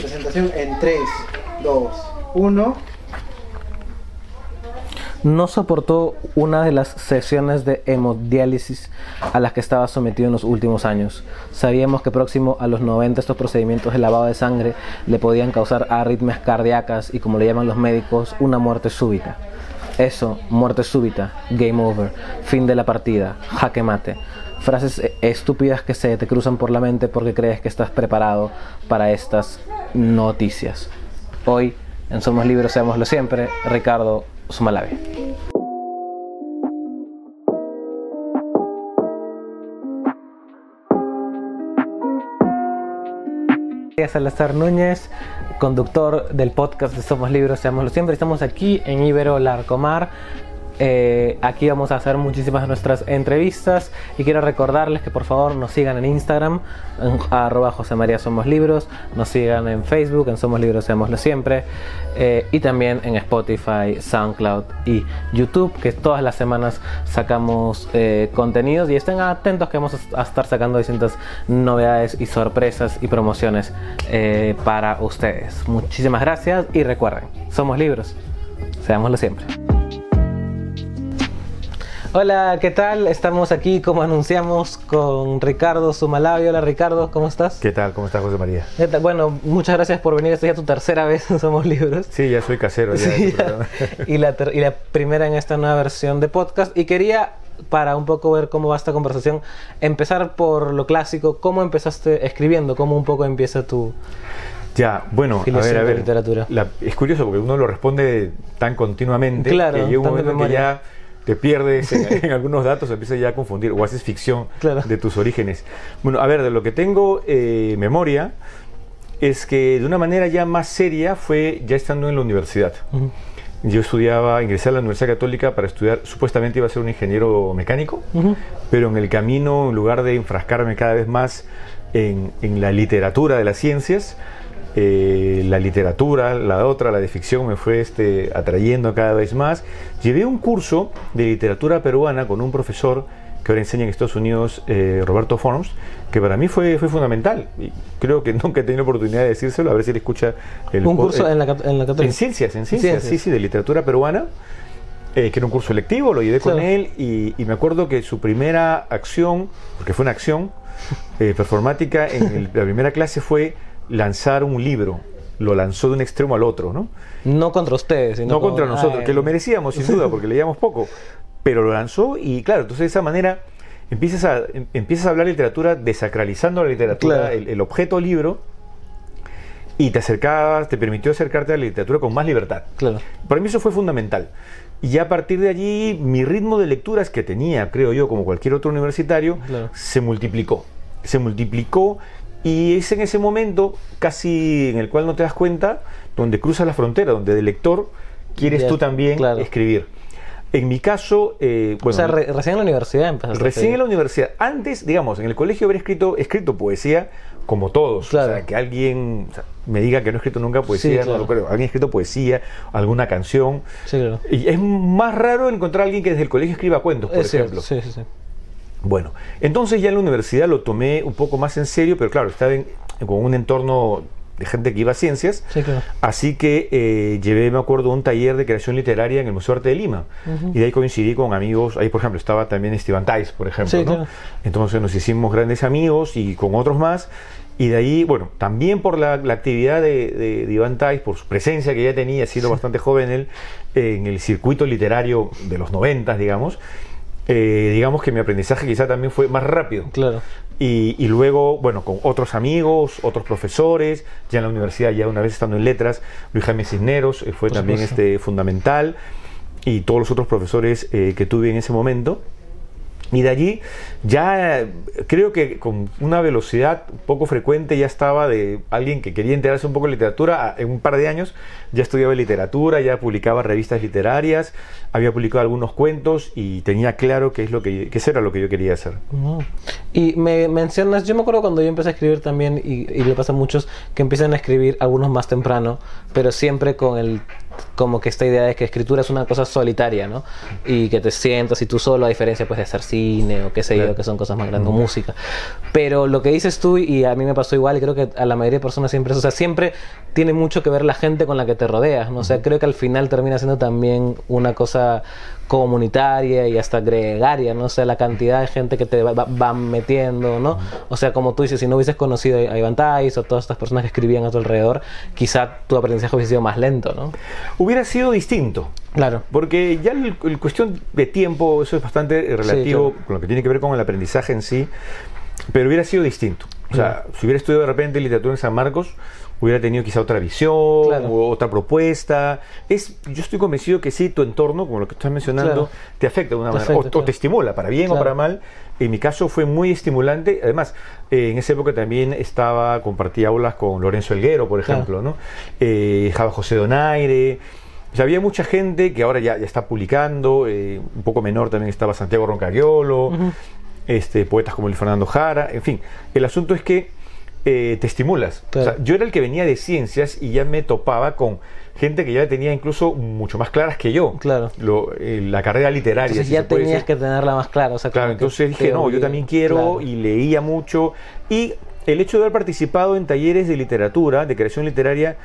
Presentación en 3, 2, 1. No soportó una de las sesiones de hemodiálisis a las que estaba sometido en los últimos años. Sabíamos que próximo a los 90 estos procedimientos de lavado de sangre le podían causar arritmias cardíacas y como le llaman los médicos, una muerte súbita. Eso, muerte súbita, game over, fin de la partida, jaque mate. Frases estúpidas que se te cruzan por la mente porque crees que estás preparado para estas noticias. Hoy, en Somos Libros, seámoslo siempre, Ricardo Sumalabi. Salazar Núñez, conductor del podcast de Somos Libros, seámoslo siempre. Estamos aquí en Ibero Larcomar eh, aquí vamos a hacer muchísimas de nuestras entrevistas y quiero recordarles que por favor nos sigan en Instagram, en arroba José María Somos Libros, nos sigan en Facebook, en Somos Libros Seámoslo Siempre, eh, y también en Spotify, SoundCloud y YouTube, que todas las semanas sacamos eh, contenidos y estén atentos que vamos a estar sacando distintas novedades y sorpresas y promociones para ustedes. Muchísimas gracias y recuerden, somos libros, seámoslo siempre. Hola, ¿qué tal? Estamos aquí, como anunciamos, con Ricardo Sumalabio. Hola, Ricardo, ¿cómo estás? ¿Qué tal? ¿Cómo estás, José María? Bueno, muchas gracias por venir. Esta es ya tu tercera vez en Somos Libros. Sí, ya soy casero. Ya, sí, Y, la y la primera en esta nueva versión de podcast. Y quería, para un poco ver cómo va esta conversación, empezar por lo clásico. ¿Cómo empezaste escribiendo? ¿Cómo un poco empieza tu, ya, bueno, a ver, a ver. Literatura. es curioso porque uno lo responde tan continuamente claro, que llega un momento que ya te pierdes en, algunos datos, empiezas ya a confundir o haces ficción de tus orígenes. Bueno, a ver, de lo que tengo eh, memoria es que de una manera ya más seria fue ya estando en la universidad. Yo estudiaba, ingresé a la Universidad Católica para estudiar, supuestamente iba a ser un ingeniero mecánico, pero en el camino, en lugar de enfrascarme cada vez más en, en la literatura de las ciencias, eh, la literatura, la otra, la de ficción, me fue este, atrayendo cada vez más. Llevé un curso de literatura peruana con un profesor que ahora enseña en Estados Unidos, eh, Roberto Forms, que para mí fue, fue fundamental. Y creo que nunca he tenido oportunidad de decírselo, a ver si le escucha el Un curso en, la, en En ciencias, en ciencias, sí, sí, de literatura peruana. Eh, que era un curso electivo, lo llevé con él y, me acuerdo que su primera acción, porque fue una acción performática, en la primera clase fue lanzar un libro. Lo lanzó de un extremo al otro, ¿no? No contra ustedes, sino No contra nosotros, que lo merecíamos sin duda, porque leíamos poco. Pero lo lanzó y claro, entonces de esa manera empiezas a, em, empiezas a hablar literatura desacralizando la literatura, el, objeto libro, y te acercabas, te permitió acercarte a la literatura con más libertad. Claro. Para mí eso fue fundamental. Y ya a partir de allí, mi ritmo de lecturas que tenía, creo yo, como cualquier otro universitario, se multiplicó. Se multiplicó y es en ese momento, casi en el cual no te das cuenta, donde cruzas la frontera, donde de lector quieres tú también escribir. En mi caso, eh, bueno, o sea, recién en la universidad empezaste. Recién en la universidad. Antes, digamos, en el colegio haber escrito, escrito poesía como todos. O sea, que alguien me diga que no he escrito nunca poesía, no lo creo. Alguien ha escrito poesía, alguna canción. Y es más raro encontrar a alguien que desde el colegio escriba cuentos, por ejemplo. sí, sí, sí. Bueno, entonces ya en la universidad lo tomé un poco más en serio, pero claro, estaba en, con un entorno de gente que iba a ciencias. Así que eh, llevé, me acuerdo, un taller de creación literaria en el Museo de Arte de Lima. Y de ahí coincidí con amigos. Ahí, por ejemplo, estaba también Esteban Tais, por ejemplo. Entonces nos hicimos grandes amigos y con otros más. Y de ahí, bueno, también por la, actividad de, de, Iván Tais, por su presencia que ya tenía, siendo bastante joven él, en el circuito literario de los noventas, digamos, eh, digamos que mi aprendizaje quizá también fue más rápido. Claro. Y, luego, bueno, con otros amigos, otros profesores, ya en la universidad, ya una vez estando en letras, Luis Jaime Cisneros eh, fue también este, fundamental, y todos los otros profesores eh, que tuve en ese momento. Y de allí ya creo que con una velocidad poco frecuente ya estaba de alguien que quería enterarse un poco de literatura. En un par de años ya estudiaba literatura, ya publicaba revistas literarias, había publicado algunos cuentos y tenía claro qué es lo que, eso era lo que yo quería hacer. Y me mencionas, yo me acuerdo cuando yo empecé a escribir también, y, y le pasa a muchos que empiezan a escribir algunos más temprano, pero siempre con el como que esta idea de que escritura es una cosa solitaria, ¿no? Y que te sientas y tú solo, a diferencia pues de hacer cine o qué sé yo, que son cosas más grandes, o música. Pero lo que dices tú, y a mí me pasó igual, y creo que a la mayoría de personas siempre, o sea, siempre tiene mucho que ver la gente con la que te rodeas, ¿no? O sea, creo que al final termina siendo también una cosa comunitaria y hasta gregaria, ¿no? O sea, la cantidad de gente que te va, metiendo, ¿no? O sea, como tú dices, si no hubieses conocido a Iván Tais o todas estas personas que escribían a tu alrededor, quizá tu aprendizaje hubiese sido más lento, ¿no? Hubiera sido distinto. Claro. Porque ya el, cuestión de tiempo, eso es bastante relativo con lo que tiene que ver con el aprendizaje en sí, pero hubiera sido distinto. O sea, si hubiera estudiado de repente literatura en San Marcos, hubiera tenido quizá otra visión, o otra propuesta. Es, yo estoy convencido que sí, tu entorno, como lo que estás mencionando, te afecta de una manera, o, te estimula, para bien o para mal. En mi caso fue muy estimulante. Además, eh, en esa época también estaba, compartía aulas con Lorenzo Elguero, por ejemplo, ¿no? Eh, José Donaire. O había mucha gente que ahora ya, ya está publicando, eh, un poco menor también estaba Santiago Roncagliolo, este, poetas como el Fernando Jara, en fin. El asunto es que eh, te estimulas. yo era el que venía de ciencias y ya me topaba con gente que ya tenía incluso mucho más claras que yo. Claro. Eh, la carrera literaria. Entonces ya tenías que tenerla más clara. claro, entonces dije, no, yo también quiero y leía mucho. Y el hecho de haber participado en talleres de literatura, de creación literaria,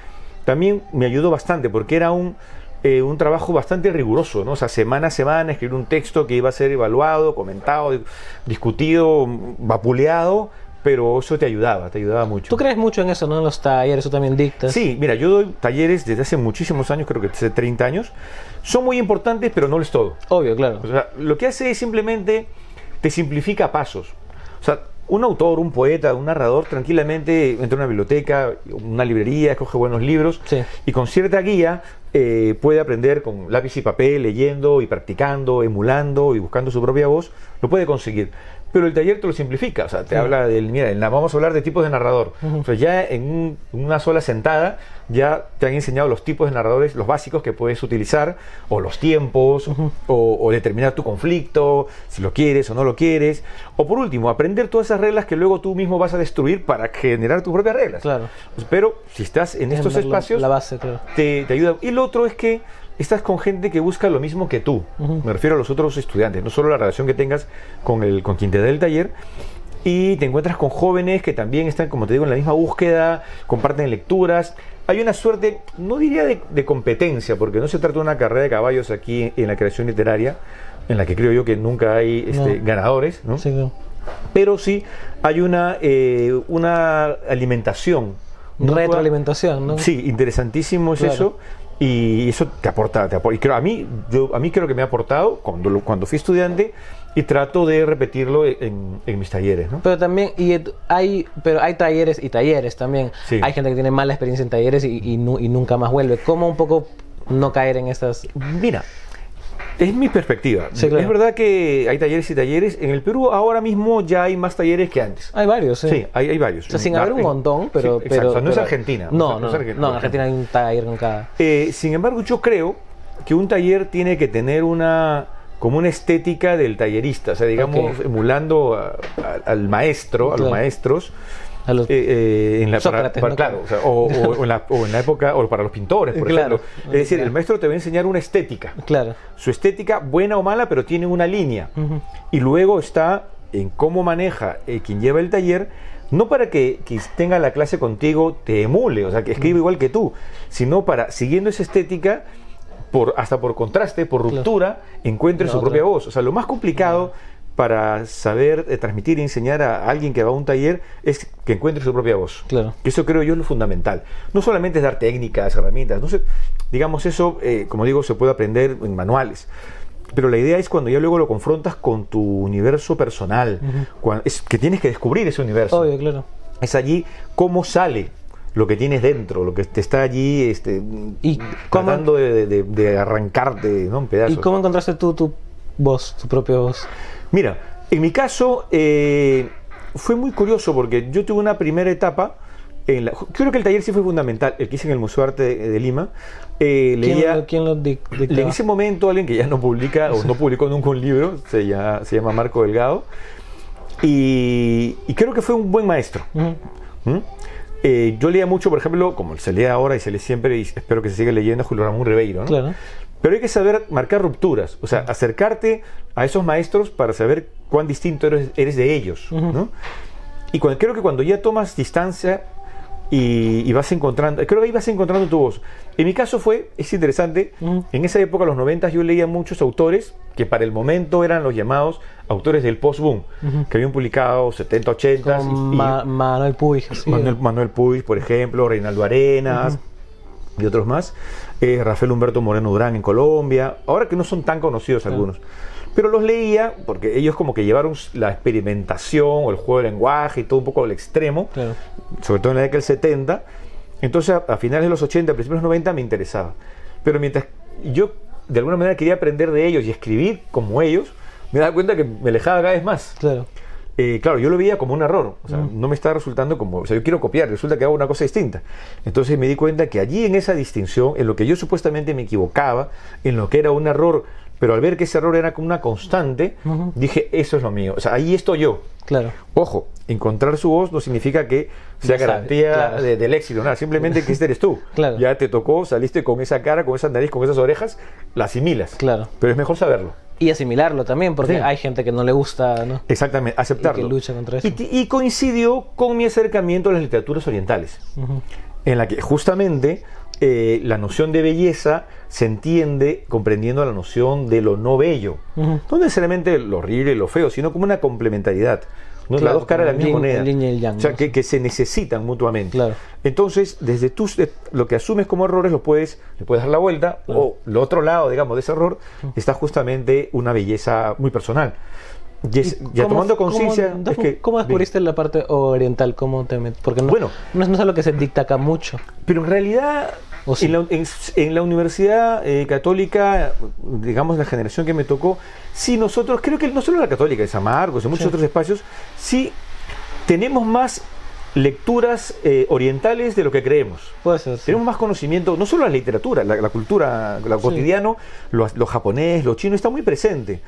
también me ayudó bastante porque era un, eh, un trabajo bastante riguroso, ¿no? O sea, semana a semana escribir un texto que iba a ser evaluado, comentado, discutido, vapuleado pero eso te ayudaba, te ayudaba mucho. ¿Tú crees mucho en eso, no? En los talleres, tú también dictas. Sí, mira, yo doy talleres desde hace muchísimos años, creo que hace 30 años. Son muy importantes, pero no lo es todo. Obvio, claro. O sea, lo que hace es simplemente te simplifica pasos. O sea, un autor, un poeta, un narrador tranquilamente entra a una biblioteca, una librería, escoge buenos libros y con cierta guía eh, puede aprender con lápiz y papel, leyendo y practicando, emulando y buscando su propia voz, lo puede conseguir pero el taller te lo simplifica, o sea, te habla del, mira, vamos a hablar de tipos de narrador. O sea, ya en una sola sentada ya te han enseñado los tipos de narradores, los básicos que puedes utilizar, o los tiempos, o, determinar tu conflicto, si lo quieres o no lo quieres. O por último, aprender todas esas reglas que luego tú mismo vas a destruir para generar tus propias reglas. Claro. Pero si estás en estos espacios, la base, te, te ayuda. Y lo otro es que estás con gente que busca lo mismo que tú. Me refiero a los otros estudiantes, no solo la relación que tengas con, el, con quien te da el taller. Y te encuentras con jóvenes que también están, como te digo, en la misma búsqueda, comparten lecturas. Hay una suerte, no diría de, competencia, porque no se trata de una carrera de caballos aquí en la creación literaria, en la que creo yo que nunca hay este, ganadores, ¿no? Pero sí hay una, eh, una alimentación. Retroalimentación, ¿no? Sí, interesantísimo es eso y eso te aporta, te aporta. y creo, a mí yo a mí creo que me ha aportado cuando cuando fui estudiante y trato de repetirlo en, mis talleres ¿no? pero también y hay pero hay talleres y talleres también hay gente que tiene mala experiencia en talleres y, y, nunca más vuelve cómo un poco no caer en esas mira es mi perspectiva. Es verdad que hay talleres y talleres. En el Perú ahora mismo ya hay más talleres que antes. Hay varios, sí. Sí, hay, varios. O sea, sin haber un montón, pero... pero, no es Argentina. No, no, en Argentina hay un taller con cada... Eh, sin embargo, yo creo que un taller tiene que tener una como una estética del tallerista, o sea, digamos, emulando al maestro, a los maestros, eh, eh, en la, claro, o, en la, época, o para los pintores, por ejemplo. Es decir, el maestro te va a enseñar una estética. Claro. Su estética, buena o mala, pero tiene una línea. Y luego está en cómo maneja eh, quien lleva el taller, no para que quien tenga la clase contigo te emule, o sea, que escriba igual que tú, sino para, siguiendo esa estética, por, hasta por contraste, por ruptura, encuentre su propia voz. O sea, lo más complicado para saber eh, transmitir y enseñar a alguien que va a un taller es que encuentre su propia voz. Claro. Eso creo yo es lo fundamental. No solamente es dar técnicas, herramientas, no sé, digamos eso, eh, como digo, se puede aprender en manuales. Pero la idea es cuando ya luego lo confrontas con tu universo personal, es que tienes que descubrir ese universo. Obvio, claro. Es allí cómo sale lo que tienes dentro, lo que te está allí este, ¿Y tratando de, de, arrancarte ¿no? en pedazos. ¿Y cómo encontraste tú tu voz, tu propia voz? Mira, en mi caso eh, fue muy curioso porque yo tuve una primera etapa. En la, creo que el taller sí fue fundamental, el que hice en el Museo de Arte de, Lima. Eh, leía, ¿Quién, lo, En ese momento alguien que ya no publica o no publicó nunca un libro, se llama, se llama Marco Delgado, y, creo que fue un buen maestro. ¿Mm? eh, yo leía mucho, por ejemplo, como se lee ahora y se lee siempre, y espero que se siga leyendo, Julio Ramón Ribeiro, ¿no? Claro. Pero hay que saber marcar rupturas, o sea, acercarte a esos maestros para saber cuán distinto eres, eres de ellos, ¿no? Y cuando, creo que cuando ya tomas distancia y, y vas encontrando, creo que ahí vas encontrando tu voz. En mi caso fue, es interesante, en esa época, los 90, yo leía muchos autores que para el momento eran los llamados autores del post-boom, que habían publicado 70, 80. Con y- y- Ma- Manuel Puig. sí. Manuel, Manuel Puig, por ejemplo, Reinaldo Arenas y otros más. Eh, Rafael Humberto Moreno Durán en Colombia. Ahora que no son tan conocidos algunos. Pero los leía porque ellos como que llevaron la experimentación o el juego de lenguaje y todo un poco al extremo, sobre todo en la década del 70. Entonces a, a finales de los 80, principios de los 90 me interesaba. Pero mientras yo de alguna manera quería aprender de ellos y escribir como ellos, me daba cuenta que me alejaba cada vez más. Claro. Eh, claro, yo lo veía como un error, o sea, no me está resultando como, o sea, yo quiero copiar, resulta que hago una cosa distinta. Entonces me di cuenta que allí en esa distinción, en lo que yo supuestamente me equivocaba, en lo que era un error, pero al ver que ese error era como una constante, dije, eso es lo mío, o sea, ahí estoy yo. Claro. Ojo, encontrar su voz no significa que sea Ya sabe, garantía claro. de- del éxito, nada, simplemente que este eres tú. Claro. Ya te tocó, saliste con esa cara, con esa nariz, con esas orejas, la asimilas. Claro. Pero es mejor saberlo. Y asimilarlo también, porque Sí. hay gente que no le gusta, ¿no? Exactamente, aceptarlo. Y que lucha contra eso. Y, coincidió con mi acercamiento a las literaturas orientales, en la que justamente eh, la noción de belleza se entiende comprendiendo la noción de lo no bello. No necesariamente lo horrible y lo feo, sino como una complementariedad. ¿No? Claro, las dos caras de la misma moneda. yang, o sea, que, que se necesitan mutuamente. Claro. Entonces, desde tus, de- lo que asumes como errores, lo puedes, le puedes dar la vuelta, o lo otro lado, digamos, de ese error, está justamente una belleza muy personal. Y es- ya ¿Cómo- tomando conciencia. ¿cómo, es que- ¿Cómo descubriste la parte oriental? ¿Cómo te met- Porque no, Bueno. no es, no es algo que se dicta acá mucho. Pero en realidad, ¿O sí? en, la, en- en la Universidad eh, Católica, digamos la generación que me tocó, sí nosotros, creo que no solo la Católica, de San Marcos, en muchos otros espacios, sí tenemos más lecturas eh, orientales de lo que creemos. Puede ser. sí. Tenemos más conocimiento, no solo la literatura, la, la cultura, lo cotidiano, lo, lo japonés, lo chino está muy presente.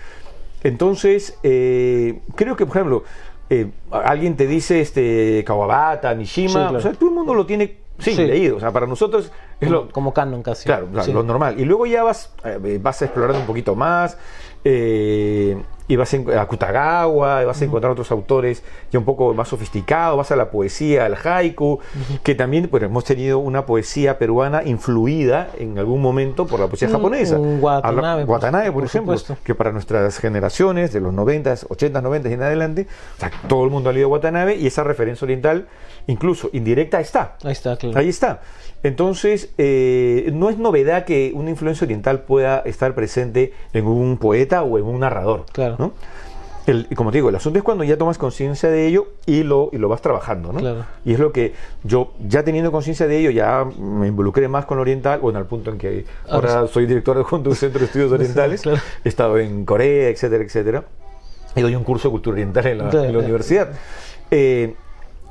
Entonces, eh, creo que, por ejemplo, eh, alguien te dice este Kawabata, Mishima, Sí, claro. o sea, todo el mundo lo tiene sí, Sí. leído. O sea, para nosotros es Como, lo, como canon casi. Claro, claro, Sí. lo normal. Y luego ya vas, eh, vas explorando un poquito más. eh, y vas a Kutagawa, y vas a encontrar otros autores ya un poco más sofisticados, vas a la poesía, al haiku, que también pues, hemos tenido una poesía peruana influida en algún momento por la poesía Mm, japonesa. un Watanabe, Watanabe, por, por ejemplo, supuesto. que para nuestras generaciones de los 90, 80, 90 y en adelante, o sea, todo el mundo ha leído Watanabe y esa referencia oriental, incluso indirecta, está. Ahí está, claro. Ahí está. Entonces, eh, no es novedad que una influencia oriental pueda estar presente en un poeta o en un narrador. Claro. ¿no? El- como te digo, el asunto es cuando ya tomas conciencia de ello y lo, y lo vas trabajando. ¿no? Claro. Y es lo que yo, ya teniendo conciencia de ello, ya me involucré más con lo oriental, bueno, al punto en que ahora Ah, soy director de un centro de estudios orientales, claro. he estado en Corea, etcétera, etcétera. Y doy un curso de cultura oriental en la, en la Claro. universidad. Eh,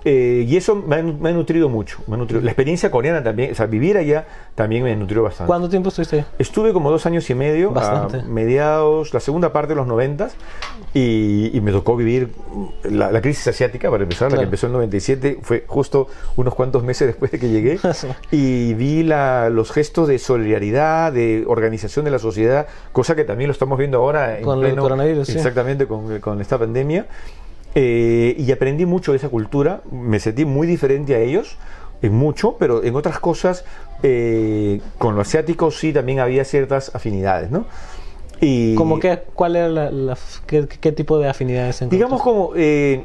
eh, y eso me ha, me ha nutrido mucho. me ha nutrido. La experiencia coreana también, o sea, vivir allá también me nutrió bastante. ¿Cuánto tiempo estuviste ahí? Estuve como dos años y medio, Bastante. a mediados, la segunda parte de los noventas, y, y me tocó vivir la, la crisis asiática, para empezar, la que empezó en el 97, fue justo unos cuantos meses después de que llegué, y vi la- los gestos de solidaridad, de organización de la sociedad, cosa que también lo estamos viendo ahora en Con el coronavirus, sí. Exactamente, con, con esta pandemia. Eh, y aprendí mucho de esa cultura, me sentí muy diferente a ellos, en mucho, pero en otras cosas, eh, con lo asiático sí también había ciertas afinidades, ¿no? Y ¿Cómo que, ¿Cuál era la, la- qué, qué tipo de afinidades digamos como, eh,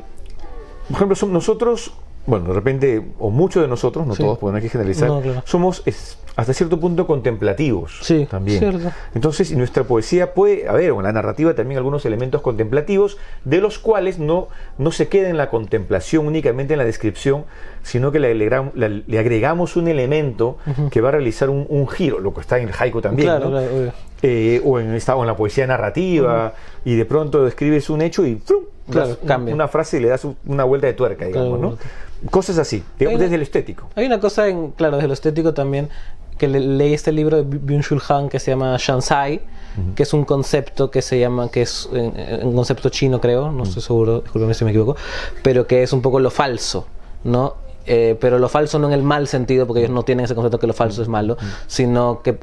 por ejemplo, nosotros, bueno, de repente, o muchos de nosotros, no Sí. todos, porque no hay que generalizar, No, claro. somos es- hasta cierto punto contemplativos Sí, también. cierto. Entonces, nuestra poesía puede, a ver, o en la narrativa también algunos elementos contemplativos, de los cuales no, no se queda en la contemplación únicamente en la descripción, sino que le, agregamos un elemento que va a realizar un, un giro, lo que está en el haiku también, Claro, ¿no? claro. Eh, o, en esta, o en la poesía narrativa, y de pronto describes un hecho y ¡frum! Claro, das un- cambia. una frase y le das un- una vuelta de tuerca, digamos, ¿no? Cosas así, digamos, una- desde el estético. Hay una cosa, en, claro, desde lo estético también, que le- leí este libro de Byung-Chul Han que se llama Shansai, que es un concepto que se llama, que es un concepto chino creo, no estoy seguro, discúlpeme si me equivoco, pero que es un poco lo falso, ¿no? eh, pero lo falso no en el mal sentido, porque ellos no tienen ese concepto que lo falso es malo, sino que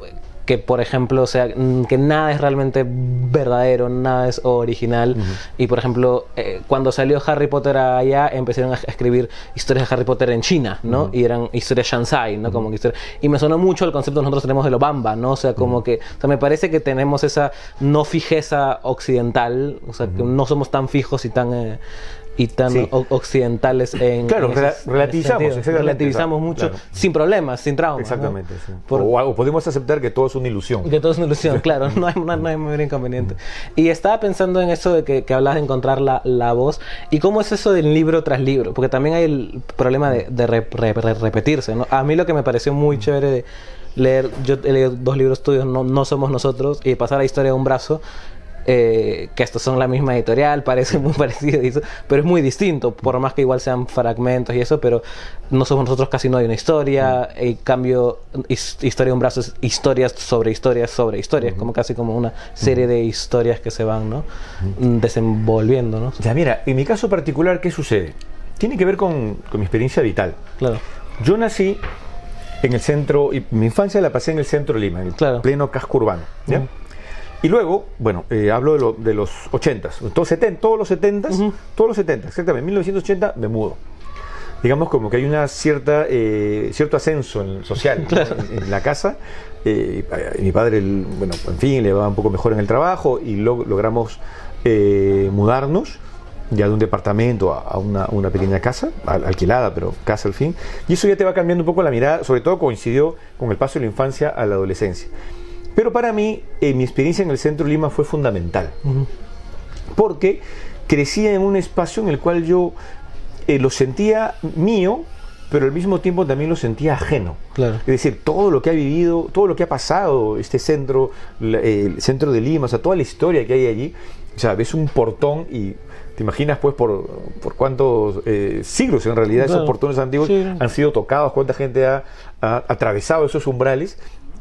que por ejemplo, o sea, mm, que nada es realmente verdadero, nada es original. Y por ejemplo, eh, cuando salió Harry Potter allá, empezaron a escribir historias de Harry Potter en China, ¿no? Y eran historias Shansai, ¿no? Como que y me sonó mucho el concepto que nosotros tenemos de lo Bamba, ¿no? O sea, como que, o sea, me parece que tenemos esa no fijeza occidental, o sea, que no somos tan fijos y tan... Eh, y tan occidentales en. Claro, relativizamos, relativizamos mucho sin problemas, sin traumas. Exactamente. o, podemos aceptar que todo es una ilusión. Que todo es una ilusión, claro, no hay, no, hay mayor inconveniente. Y estaba pensando en eso de que, que hablas de encontrar la, la, voz y cómo es eso del libro tras libro, porque también hay el problema de, de repetirse. ¿no? A mí lo que me pareció muy chévere de leer, yo he leído dos libros tuyos, no, no somos nosotros, y pasar la historia de un brazo eh, que estos son la misma editorial, parece muy parecido, pero es muy distinto, por más que igual sean fragmentos y eso, pero no somos nosotros casi no hay una historia, mm. y cambio historia de un brazo es historias sobre historias sobre historias, como casi como una serie de historias que se van ¿no? desenvolviendo. ¿no? Ya, mira, en mi caso particular, ¿qué sucede? Tiene que ver con, con mi experiencia vital. Claro. Yo nací en el centro, y mi infancia la pasé en el centro de Lima, en el pleno casco urbano. ¿ya? Y luego, bueno, eh, hablo de, los 80, todos, 70, todos los 70, todos los 70, exactamente, en 1980 me mudo. Digamos como que hay una cierta eh, cierto ascenso en, social en, la casa. Eh, mi padre, bueno, en fin, le va un poco mejor en el trabajo y logramos mudarnos ya de un departamento a, una, una, pequeña casa, alquilada, pero casa al fin. Y eso ya te va cambiando un poco la mirada, sobre todo coincidió con el paso de la infancia a la adolescencia. Pero para mí, eh, mi experiencia en el centro de Lima fue fundamental. Porque crecía en un espacio en el cual yo eh, lo sentía mío, pero al mismo tiempo también lo sentía ajeno. Es decir, todo lo que ha vivido, todo lo que ha pasado, este centro, el centro de Lima, o sea, toda la historia que hay allí, o sea, ves un portón y te imaginas pues por, por cuántos eh, siglos en realidad esos portones antiguos han sido tocados, cuánta gente ha atravesado esos umbrales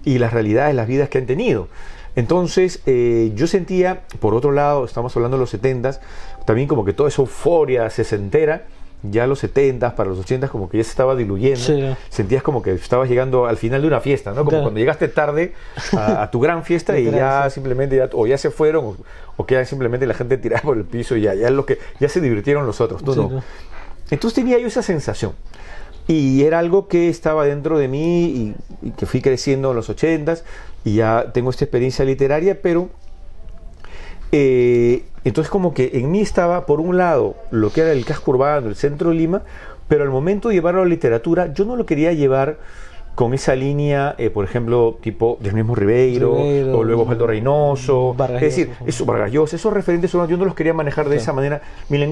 y las realidades, las vidas que han tenido. Entonces, eh, yo sentía, por otro lado, estamos hablando de los 70 también como que toda esa euforia se entera ya los 70 para los 80 como que ya se estaba diluyendo. Sentías como que estabas llegando al final de una fiesta, ¿no? Como cuando llegaste tarde a, tu gran fiesta y ya simplemente ya, o ya se fueron o, queda simplemente la gente tirada por el piso y ya, ya, lo que, ya se divirtieron los otros. Entonces tenía yo esa sensación. Y era algo que estaba dentro de mí y, que fui creciendo en los ochentas y ya tengo esta experiencia literaria, pero eh, entonces como que en mí estaba por un lado lo que era el casco urbano, el centro de Lima, pero al momento de llevarlo a la literatura yo no lo quería llevar con esa línea, eh, por ejemplo, tipo del mismo Ribeiro, o luego Osvaldo Reynoso, es decir, eso, Vargas esos referentes yo no los quería manejar de esa manera,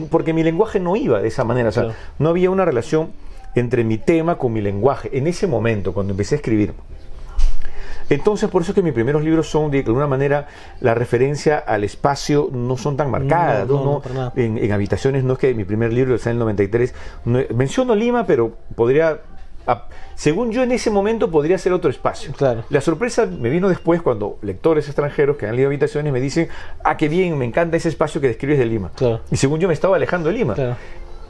porque mi lenguaje no iba de esa manera, o sea, no había una relación entre mi tema con mi lenguaje, en ese momento, cuando empecé a escribir. Entonces, por eso es que mis primeros libros son, de alguna manera, la referencia al espacio no son tan marcadas. No, en, habitaciones, no es que mi primer libro sea en el 93. menciono Lima, pero podría, según yo en ese momento, podría ser otro espacio. La sorpresa me vino después cuando lectores extranjeros que han leído habitaciones me dicen, ah, qué bien, me encanta ese espacio que describes de Lima. Y según yo me estaba alejando de Lima.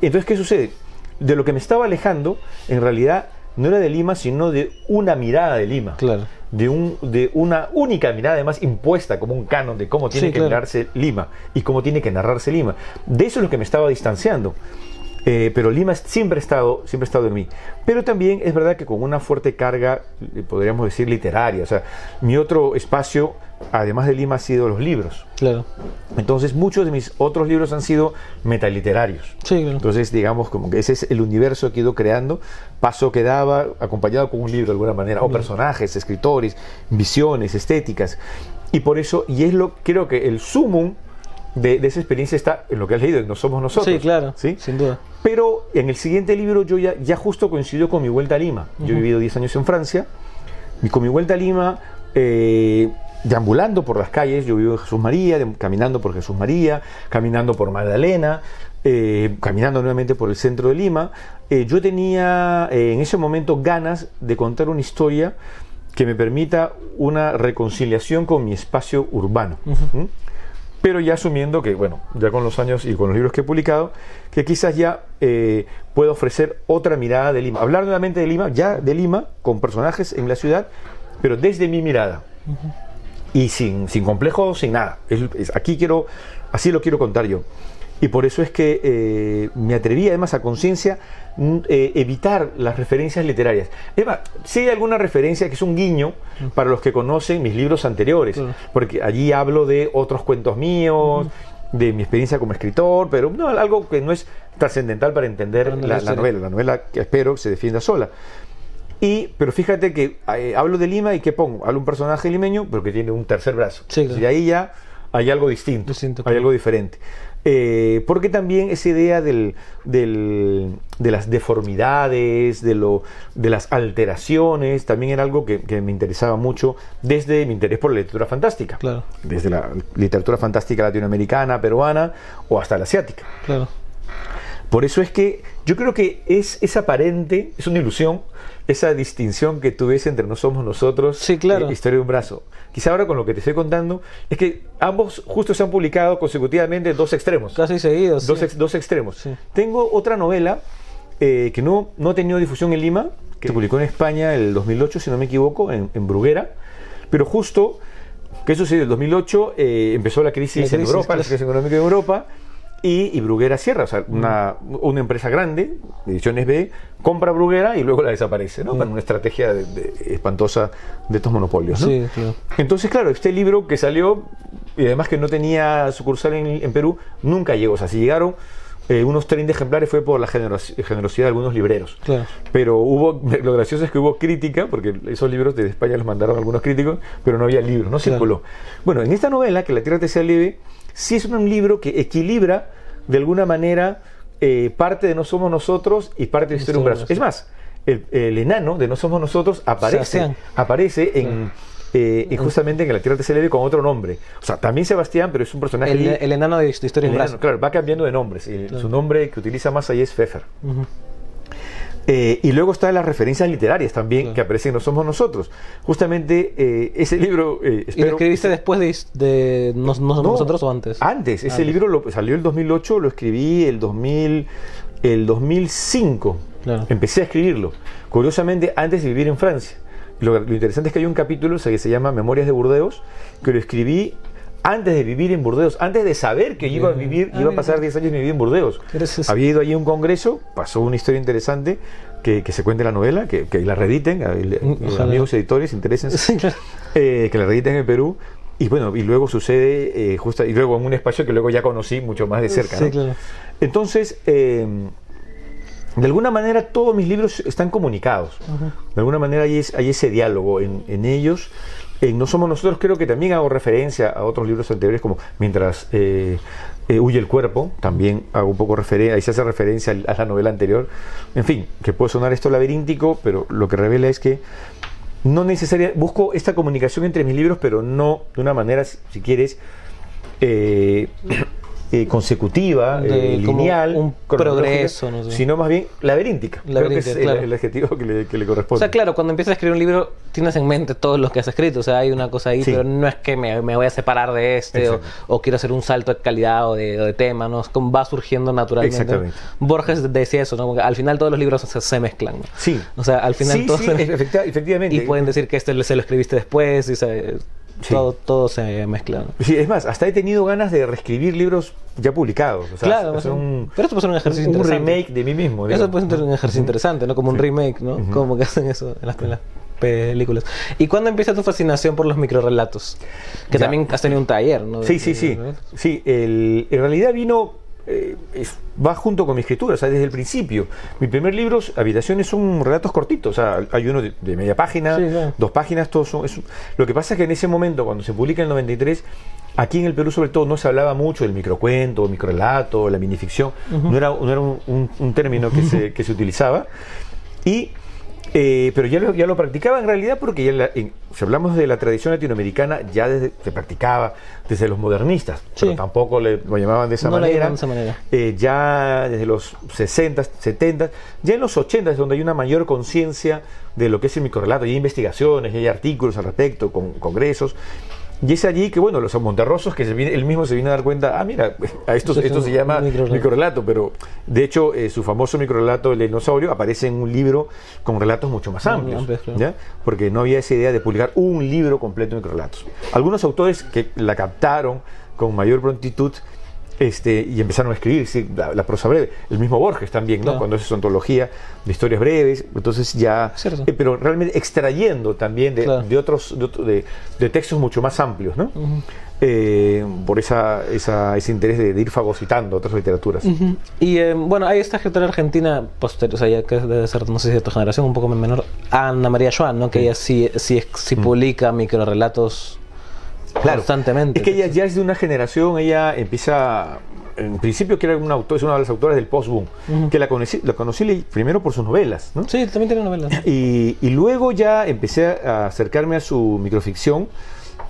Entonces, ¿qué sucede? De lo que me estaba alejando, en realidad no era de Lima, sino de una mirada de Lima. Claro. De, un, de una única mirada, además impuesta como un canon de cómo tiene que narrarse Lima y cómo tiene que narrarse Lima. De eso es lo que me estaba distanciando. Eh, pero Lima siempre ha, estado, siempre ha estado en mí. Pero también es verdad que con una fuerte carga, eh, podríamos decir, literaria. O sea, mi otro espacio, además de Lima, ha sido los libros. Claro. Entonces, muchos de mis otros libros han sido metaliterarios. Sí, claro. Entonces, digamos, como que ese es el universo que he ido creando, paso que daba, acompañado con un libro de alguna manera, o personajes, escritores, visiones, estéticas. Y por eso, y es lo, creo que el sumum de, esa experiencia está en lo que has leído, No Somos Nosotros. Sí, claro, ¿sí? sin duda. Pero en el siguiente libro yo ya, ya justo coincidió con mi vuelta a Lima. Yo he vivido 10 años en Francia, y con mi vuelta a Lima, eh, deambulando por las calles, yo vivo en Jesús María, caminando por Jesús María, caminando por Magdalena, eh, caminando nuevamente por el centro de Lima, eh, yo tenía en ese momento ganas de contar una historia que me permita una reconciliación con mi espacio urbano. Pero ya asumiendo que, bueno, ya con los años y con los libros que he publicado, que quizás ya eh, puedo ofrecer otra mirada de Lima. Hablar nuevamente de Lima, ya de Lima, con personajes en la ciudad, pero desde mi mirada. Y sin, sin complejos, sin nada. aquí quiero, así lo quiero contar yo. Y por eso es que eh, me atreví además a conciencia eh, evitar las referencias literarias. Eva, sí hay alguna referencia que es un guiño para los que conocen mis libros anteriores, porque allí hablo de otros cuentos míos, de mi experiencia como escritor, pero no, algo que no es trascendental para entender la, novela, la novela que espero se defienda sola. Y, pero fíjate que eh, hablo de Lima y que pongo, hablo un personaje limeño, pero que tiene un tercer brazo. Y ahí ya hay algo distinto, hay algo diferente. Eh, porque también esa idea del, de las deformidades, de, lo, de las alteraciones, también era algo que, me interesaba mucho desde mi interés por la literatura fantástica. Claro. Desde la literatura fantástica latinoamericana, peruana o hasta la asiática. Claro. Por eso es que yo creo que es, es aparente, es una ilusión, esa distinción que tú ves entre no somos nosotros sí, claro. Eh, historia de un brazo. Quizá ahora con lo que te estoy contando es que ambos justo se han publicado consecutivamente dos extremos. Casi seguidos. Dos, dos extremos. Tengo otra novela eh, que no, no ha tenido difusión en Lima, que se publicó en España el 2008, si no me equivoco, en, Bruguera, pero justo, ¿qué sucedió? En el 2008 eh, empezó la crisis, en Europa, la crisis económica en Europa, y, Bruguera cierra, o sea, una, una, empresa grande, Ediciones B, compra Bruguera y luego la desaparece, ¿no? Con una estrategia de, espantosa de estos monopolios, ¿no? Sí, claro. Entonces, claro, este libro que salió, y además que no tenía sucursal en, Perú, nunca llegó, o sea, si llegaron... Eh, unos 30 ejemplares fue por la generosidad de algunos libreros. Claro. Pero hubo, lo gracioso es que hubo crítica, porque esos libros desde España los mandaron algunos críticos, pero no había libros, no circuló. Bueno, en esta novela, que la tierra te sea leve, sí es un libro que equilibra de alguna manera eh, parte de No Somos Nosotros y parte de Historia un Brazo. Es más, el, enano de No Somos Nosotros aparece, aparece en... Eh, justamente en la Tierra te se con otro nombre. O sea, también Sebastián, pero es un personaje. El, enano de, Historia un Brazo. Claro, va cambiando de nombres. Su nombre que utiliza más ahí es Pfeffer. Eh, y luego están las referencias literarias también que aparecen No Somos Nosotros. Justamente eh, ese libro... Eh, ¿Y lo escribiste después de, no, Somos Nosotros o antes? Antes. Ese libro lo, salió el 2008, lo escribí el, 2000, el 2005. Empecé a escribirlo. Curiosamente, antes de vivir en Francia. Lo, lo interesante es que hay un capítulo que se llama Memorias de Burdeos, que lo escribí antes de vivir en Burdeos, antes de saber que iba a vivir, iba a pasar 10 años y vivir en Burdeos. Había ido allí a un congreso, pasó una historia interesante que, se cuente en la novela, que, la rediten, los amigos editores interesen, eh, que la rediten en Perú. Y bueno, y luego sucede, eh, justo, y luego en un espacio que luego ya conocí mucho más de cerca. Entonces, eh, de alguna manera todos mis libros están comunicados. De alguna manera hay, hay ese diálogo en, en ellos no Somos Nosotros creo que también hago referencia a otros libros anteriores como Mientras eh, eh, huye el cuerpo, también hago un poco referencia, ahí se hace referencia a la novela anterior. En fin, que puede sonar esto laberíntico, pero lo que revela es que no necesariamente busco esta comunicación entre mis libros, pero no de una manera, si quieres, eh, eh, consecutiva, eh, lineal, un progreso, sino más bien laberíntica. Creo que es el, adjetivo que le, corresponde. O sea, claro, cuando empiezas a escribir un libro tienes en mente todos los que has escrito, o sea, hay una cosa ahí, pero no es que me, voy a separar de este o, quiero hacer un salto de calidad o de, tema, ¿no? como va surgiendo naturalmente. Exactamente. Borges decía eso, ¿no? al final todos los libros se, mezclan. Sí. O sea, al final todos efectivamente. Y pueden decir que este se lo escribiste después y se, todo, todo se mezcla. Sí, es más, hasta he tenido ganas de reescribir libros ya publicados. claro, un, pero esto puede ser un ejercicio un, interesante. remake de mí mismo. Eso puede ser un ejercicio interesante, ¿no? Como un remake, ¿no? Como que hacen eso en las, películas. ¿Y cuándo empieza tu fascinación por los microrelatos? Que también has tenido un taller, ¿no? Sí, sí, sí. Sí, el, en realidad vino eh, va junto con mi escritura, o sea, desde el principio. Mi primer libro, Habitaciones, son relatos cortitos, o sea, hay uno de, media página, dos páginas, todos son... lo que pasa es que en ese momento, cuando se publica en el 93, aquí en el Perú sobre todo no se hablaba mucho del microcuento, microrelato, la minificción, no era, no era un, término que se, que se utilizaba. Y eh, pero ya lo, ya lo practicaba en realidad porque ya si hablamos de la tradición latinoamericana, ya desde, se practicaba desde los modernistas, pero tampoco le, lo llamaban de esa manera. Eh, ya desde los 60, 70, ya en los 80 es donde hay una mayor conciencia de lo que es el microrelato, hay investigaciones, hay artículos al respecto, con congresos. Y es allí que, bueno, los monterrosos, que se viene, él mismo se viene a dar cuenta, ah, mira, a esto, esto se llama microrelato. pero de hecho eh, su famoso microrelato, El dinosaurio, aparece en un libro con relatos mucho más amplios, ¿ya? porque no había esa idea de publicar un libro completo de microrelatos. Algunos autores que la captaron con mayor prontitud este, y empezaron a escribir la, prosa breve. El mismo Borges también, ¿no? Cuando hace su antología de historias breves, entonces ya... Eh, pero realmente extrayendo también de, otros, de, textos mucho más amplios, ¿no? Eh, por esa, ese interés de, ir fagocitando otras literaturas. Y eh, bueno, hay esta escritora argentina posterior, o sea, ya que debe ser, no sé si de tu generación, un poco menor, Ana María Joan, ¿no? Que ella sí, sí, sí publica microrelatos claro. constantemente. Es que ella ya es de una generación, ella empieza en principio que era una autor, es una de las autoras del post-boom, que la conocí, la conocí primero por sus novelas. ¿no? Sí, también tiene novelas. Y, y, luego ya empecé a acercarme a su microficción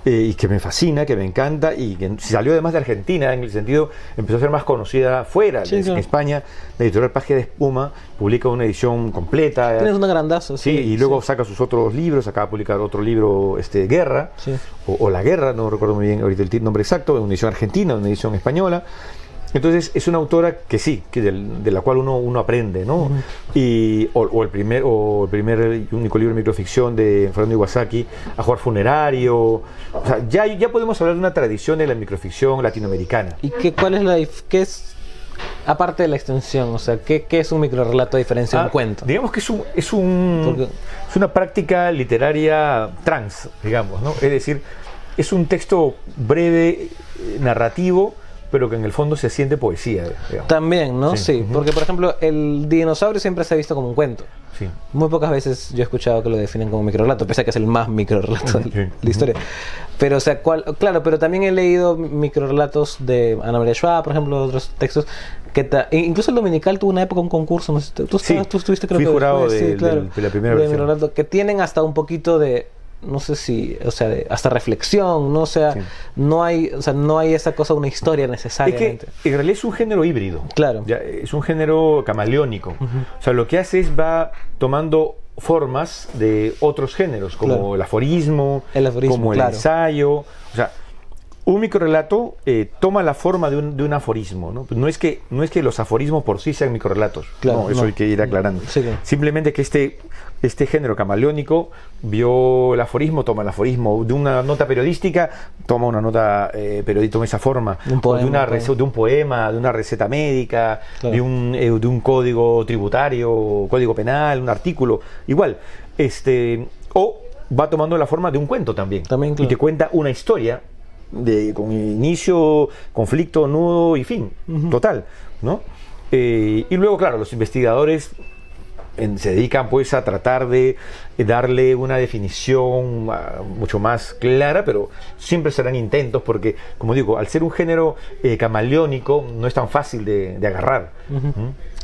eh, y que me fascina, que me encanta y que salió además de Argentina, en el sentido, empezó a ser más conocida fuera, en España, la editorial Página de Espuma publica una edición completa. Tienes una grandazo, sí. y luego saca sus otros libros, acaba de publicar otro libro, este, Guerra, o, La Guerra, no recuerdo muy bien ahorita el nombre exacto, una edición argentina, una edición española. Entonces es una autora que sí, que de, la cual uno, uno aprende, ¿no? y, o, el primer, o el primer y único libro de microficción de Fernando Iwasaki, A jugar funerario. O sea, ya, ya podemos hablar de una tradición de la microficción latinoamericana. ¿Y qué, cuál es la qué es aparte de la extensión, o sea, ¿qué, qué es un microrelato a diferencia de un ah, cuento? Digamos que es un, es un es una práctica literaria trans, digamos, ¿no? Es decir, es un texto breve, eh, narrativo, pero que en el fondo se siente poesía. También, ¿no? Sí, porque por ejemplo el dinosaurio siempre se ha visto como un cuento. Sí. Muy pocas veces yo he escuchado que lo definen como microrelato, pese a que es el más microrelato de la historia. Pero, o sea, claro, pero también he leído microrelatos de Ana María Schwab, por ejemplo, otros textos. que e Incluso el Dominical tuvo una época un concurso, no sé, tú, tú, estuviste creo Fui jurado de, la primera versión. que tienen hasta un poquito de no sé si, o sea, hasta reflexión, no o sea, no hay, o sea, no hay esa cosa, una historia necesariamente. Es que en realidad es un género híbrido. Claro. es un género camaleónico. O sea, lo que hace es va tomando formas de otros géneros, como el, aforismo, como el ensayo. O sea, un microrelato eh, toma la forma de un, de un, aforismo. ¿no? no, es que, no es que los aforismos por sí sean microrelatos. no, eso hay que ir aclarando. Simplemente que este este género camaleónico vio el aforismo, toma el aforismo de una nota periodística, toma una nota eh, periodística, toma esa forma, de, una de un poema, de una receta médica, de, un, eh, de un código tributario, código penal, un artículo, igual. Este, o va tomando la forma de un cuento también, también y te cuenta una historia de, con inicio, conflicto, nudo y fin, total, ¿no? Eh, y luego, claro, los investigadores se dedican pues a tratar de darle una definición ah, mucho más clara, pero siempre serán intentos porque, como digo, al ser un género eh, camaleónico no es tan fácil de, agarrar.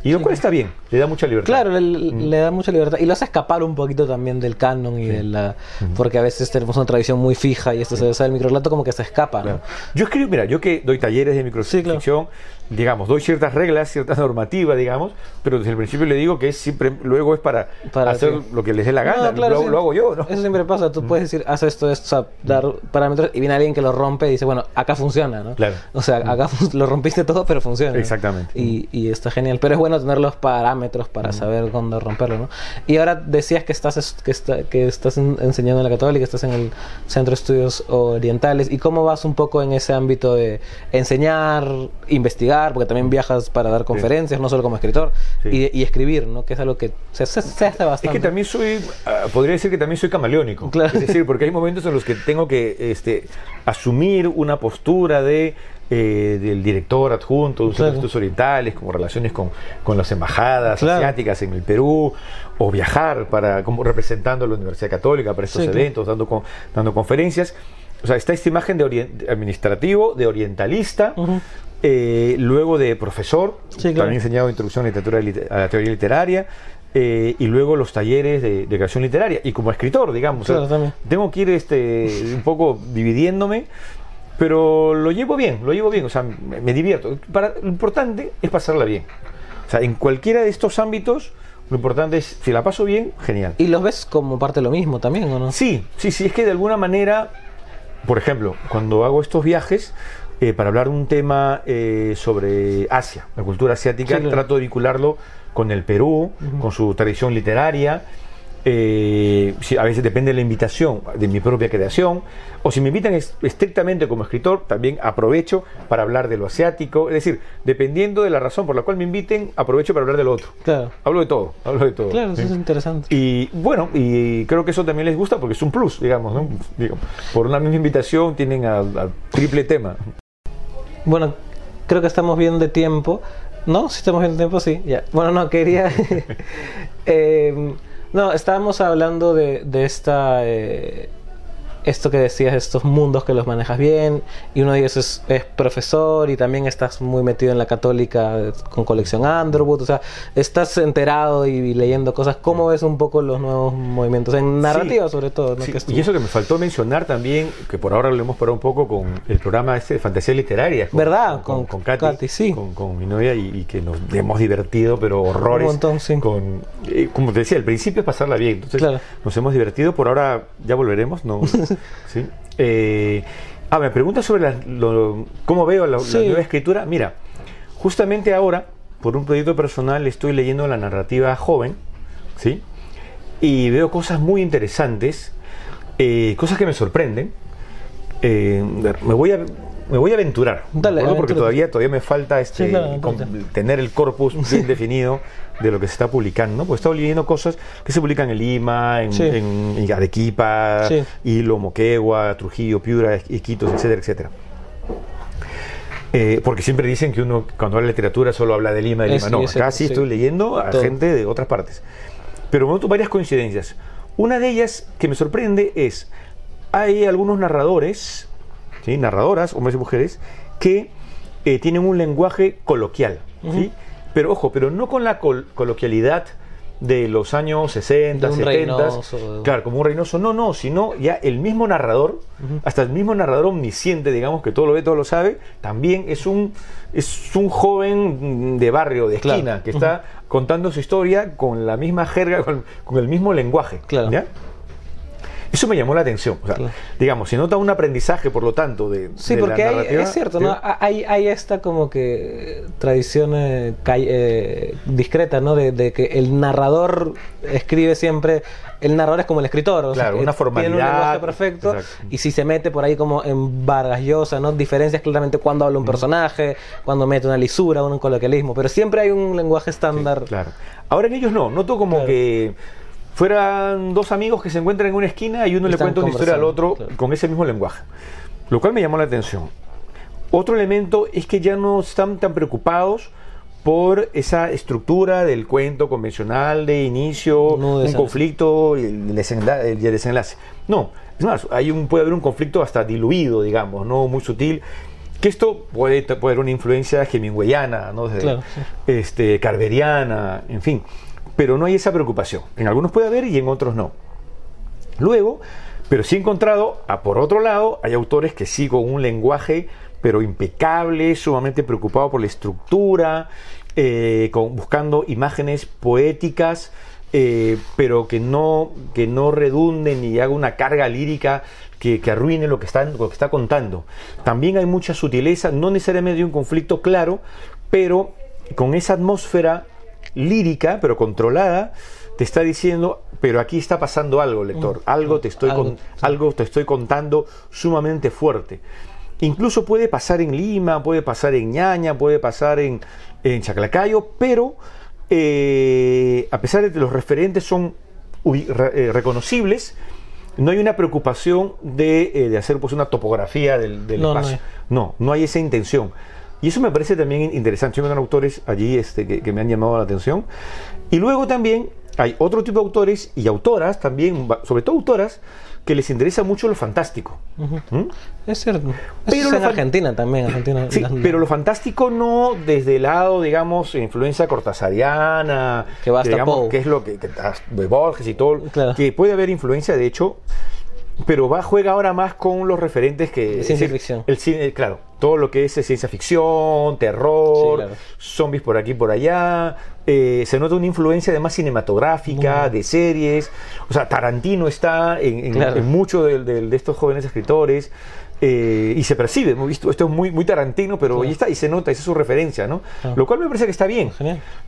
Y lo cual está bien, le da mucha libertad. Claro, le, da mucha libertad. Y lo hace escapar un poquito también del canon y de la. Porque a veces tenemos una tradición muy fija y esto se sabe el microrelato como que se escapa. Yo escribo, mira, yo que doy talleres de microficción, digamos, doy ciertas reglas, ciertas normativas, digamos, pero desde el principio le digo que es siempre, luego es para, hacer lo que les dé la gana, lo, hago yo, ¿no? Eso siempre pasa, tú puedes decir, haz esto, esto, dar parámetros, y viene alguien que lo rompe y dice, bueno, acá funciona, ¿no? Claro. O sea, acá lo rompiste todo, pero funciona. Exactamente. Y, y, está genial, pero es bueno tener los parámetros para saber cuándo romperlo, ¿no? Y ahora decías que estás, que, está, que estás enseñando en la Católica, estás en el Centro de Estudios Orientales, ¿y cómo vas un poco en ese ámbito de enseñar, investigar, porque también viajas para dar conferencias, no solo como escritor, y, escribir, ¿no? Que es algo que se, hace bastante. Es que también soy, ah, podría decir que también soy camaleónico. Es decir, porque hay momentos en los que tengo que este, asumir una postura de eh, del director adjunto de los estudios orientales, como relaciones con, con las embajadas asiáticas en el Perú, o viajar para como representando a la Universidad Católica para estos eventos, dando, dando conferencias. O sea, está esta imagen de administrativo, de orientalista, eh, luego de profesor, también he enseñado introducción a, literatura, a la teoría literaria, eh, y lugo los talleres de, creación literaria. Y como escritor, digamos, tengo que ir este, un poco dividiéndome, pero lo llevo bien, lo llevo bien, o sea, me, divierto. Para, lo importante es pasarla bien. O sea, en cualquiera de estos ámbitos, lo importante es, si la paso bien, genial. ¿Y los ves como parte de lo mismo también, o no? Sí, sí, sí, es que de alguna manera por ejemplo, cuando hago estos viajes, eh, para hablar un tema eh, sobre Asia, la cultura asiática, trato de vincularlo con el Perú, con su tradición literaria, eh, a veces depende de la invitación de mi propia creación, o si me invitan estrictamente como escritor, también aprovecho para hablar de lo asiático, es decir, dependiendo de la razón por la cual me inviten, aprovecho para hablar de lo otro. Claro. Hablo de todo, hablo de todo. Claro, eso es interesante. Y bueno, y creo que eso también les gusta porque es un plus, digamos, ¿no? por una misma invitación tienen a, triple tema. Bueno, creo que estamos bien de tiempo. ¿No? Si estamos bien de tiempo, sí. Ya. Bueno, no, quería... eh, no, estábamos hablando de, de esta eh, esto que decías, estos mundos que los manejas bien, y uno de ellos es, profesor y también estás muy metido en la católica con colección Underwood, o sea, estás enterado y, leyendo cosas. ¿Cómo ves un poco los nuevos movimientos? En narrativa sobre todo. y eso que me faltó mencionar también, que por ahora lo hemos parado un poco con el programa este de fantasía literaria. ¿Verdad? Con, con, Katy, sí. Con, mi novia y, que nos hemos divertido, pero horrores. Un montón, sí. Con, eh, como te decía, el principio es pasarla bien. Entonces, nos hemos divertido. Por ahora ya volveremos, ¿no? ¿sí? Eh, ah, me pregunta sobre cómo veo la, nueva escritura. Mira, justamente ahora, por un proyecto personal, estoy leyendo la narrativa joven, ¿sí? Y veo cosas muy interesantes, eh, cosas que me sorprenden. Eh, me voy a me voy a aventurar, porque todavía todavía me falta este tener el corpus bien definido de lo que se está publicando, Pues he estado leyendo cosas que se publican en Lima, en, Arequipa, Hilo, Moquegua, Trujillo, Piura, Iquitos, etcétera, etcétera. Eh, porque siempre dicen que uno cuando habla de literatura solo habla de Lima, de Lima. no, acá sí estoy leyendo a gente de otras partes. Pero noto varias coincidencias. Una de ellas que me sorprende es, hay algunos narradores, ¿sí? narradoras, hombres y mujeres, que eh, tienen un lenguaje coloquial. ¿sí? Pero ojo, pero no con la coloquialidad de los años 60, 70, claro, como un reinoso, no, no, sino ya el mismo narrador, hasta el mismo narrador omnisciente, digamos, que todo lo ve, todo lo sabe, también es un, es un joven de barrio, de esquina, que está contando su historia con la misma jerga, con, el mismo lenguaje. Claro. ¿ya? Eso me llamó la atención. O sea, digamos, se nota un aprendizaje, por lo tanto, de. Sí, porque hay, es cierto, ¿no? Hay, hay esta como que tradición eh, eh, discreta, ¿no? De, que el narrador escribe siempre. El narrador es como el escritor, o claro, una formalidad. Tiene un lenguaje perfecto. Y si se mete por ahí como en ¿no? Diferencias claramente cuando habla un personaje, cuando mete una lisura, un coloquialismo. Pero siempre hay un lenguaje estándar. claro. Ahora en ellos no. Noto como que fueran dos amigos que se encuentran en una esquina y uno le cuenta una historia al otro con ese mismo lenguaje. Lo cual me llamó la atención. Otro elemento es que ya no están tan preocupados por esa estructura del cuento convencional de inicio, un conflicto y el, desenlace, No, es más, hay un, puede haber un conflicto hasta diluido, digamos, no muy sutil. Que esto puede, haber una influencia hemingwayana, ¿no? este, carveriana, en fin pero no hay esa preocupación. En algunos puede haber y en otros no. Luego, pero sí he encontrado, a por otro lado, hay autores que sí con un lenguaje, pero impecable, sumamente preocupado por la estructura, eh, buscando imágenes poéticas, eh, pero que no, que no redunden ni haga una carga lírica que, arruine lo que, está, lo que está contando. También hay mucha sutileza, no necesariamente un conflicto claro, pero con esa atmósfera lírica, pero controlada, te está diciendo, pero aquí está pasando algo, lector, mm. algo te estoy, algo, te estoy contando sumamente fuerte. Incluso puede pasar en Lima, puede pasar en Ñaña, puede pasar en, en Chaclacayo, pero eh, a pesar de que los referentes son eh, reconocibles, no hay una preocupación de, eh, hacer pues una topografía del, espacio. no, no hay esa intención. Y eso me parece también interesante. Yo me autores allí este, que, me han llamado la atención. Y luego también hay otro tipo de autores y autoras también, sobre todo autoras, que les interesa mucho lo fantástico. ¿Mm? Es cierto. Pero en Argentina también. Argentina, sí, pero lo fantástico no desde el lado, digamos, influencia cortasariana, que, va digamos, que es lo que, de Borges y todo, que puede haber influencia, de hecho, pero va juega ahora más con los referentes que ciencia ficción. El cine, claro, todo lo que es eh, ciencia ficción, terror, Sí, claro. zombies por aquí y por allá. Eh, se nota una influencia además cinematográfica, de series. O sea, Tarantino está en, en, Claro. en mucho de, de- de estos jóvenes escritores. Eh, y se percibe, visto, esto es muy, muy Tarantino, pero Claro. ahí está, y se nota, esa es su referencia, ¿no? Claro. Lo cual me parece que está bien.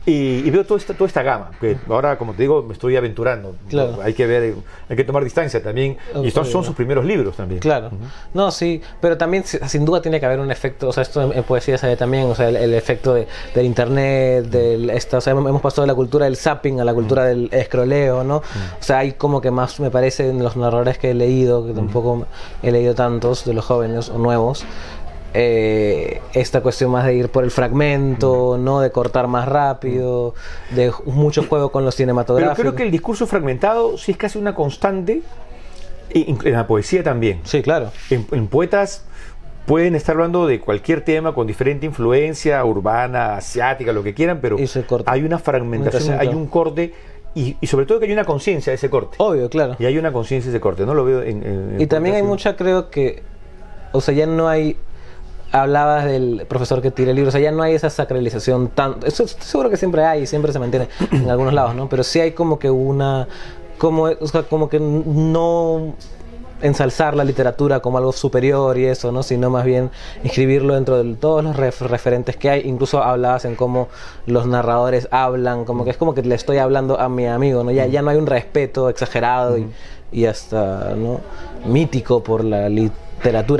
Y, y veo toda esta, toda esta gama, que ahora, como te digo, me estoy aventurando. Claro. Hay que ver, hay que tomar distancia también. Y estos son Obvio. sus primeros libros también. Claro. No, sí, pero también si- sin duda tiene que haber un efecto, o sea, esto en, en poesía se ve también, o sea, el, el efecto de, del internet, del esta, o sea, hemos, pasado de la cultura del zapping a la cultura del escroleo, ¿no? O sea, hay como que más, me parece, en los narradores que he leído, que tampoco he leído tantos de los jóvenes o nuevos, eh, esta cuestión más de ir por el fragmento, ¿no? De cortar más rápido, de mucho juego con los Pero cinematográficos. creo que el discurso fragmentado sí es casi una constante en, en la poesía también. Sí, claro. En, en poetas pueden estar hablando de cualquier tema con diferente influencia, urbana, asiática, lo que quieran, pero hay una fragmentación, hay un corte y, y sobre todo que hay una conciencia de ese corte. Obvio, claro. Y hay una conciencia de ese corte, no lo veo en... en- Y también hay mucha, creo que, o sea, ya no hay, hablabas del profesor que tira el libro, o sea, ya no hay esa sacralización tan, eso seguro que siempre hay, y siempre se mantiene en algunos lados, ¿no? Pero sí hay como que una, como, o sea, como que no ensalzar la literatura como algo superior y eso, ¿no? Sino más bien inscribirlo dentro de todos los ref- referentes que hay. Incluso hablabas en cómo los narradores hablan, como que es como que le estoy hablando a mi amigo, ¿no? Ya, ya no hay un respeto exagerado y, y hasta, ¿no? Mítico por la literatura,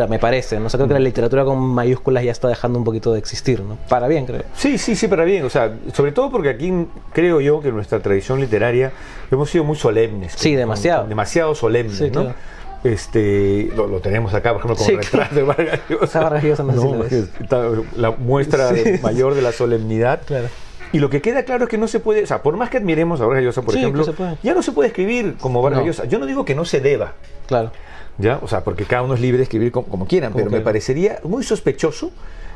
me parece. No sé, creo que la literatura con mayúsculas ya está dejando un poquito de existir, ¿no? Para bien, creo. Sí, sí, sí, para bien. O sea, sobre todo porque aquí creo yo que en nuestra tradición literaria hemos sido muy solemnes. Sí, demasiado. con- demasiado solemnes, Sí, ¿no? claro. Este, lo, lo tenemos acá, por ejemplo, con Sí, el retrato de Vargas Llosa. Vargas Llosa, no está la muestra Sí. de- mayor de la solemnidad. Claro. Y lo que queda claro es que no se puede, o sea, por más que admiremos a Vargas Llosa, por Sí, ejemplo, ya no se puede escribir como Vargas No. Llosa. Yo no digo que no se deba, Claro. ¿Ya? O sea, porque cada uno es libre de escribir como, como quieran, Como pero me parecería muy sospechoso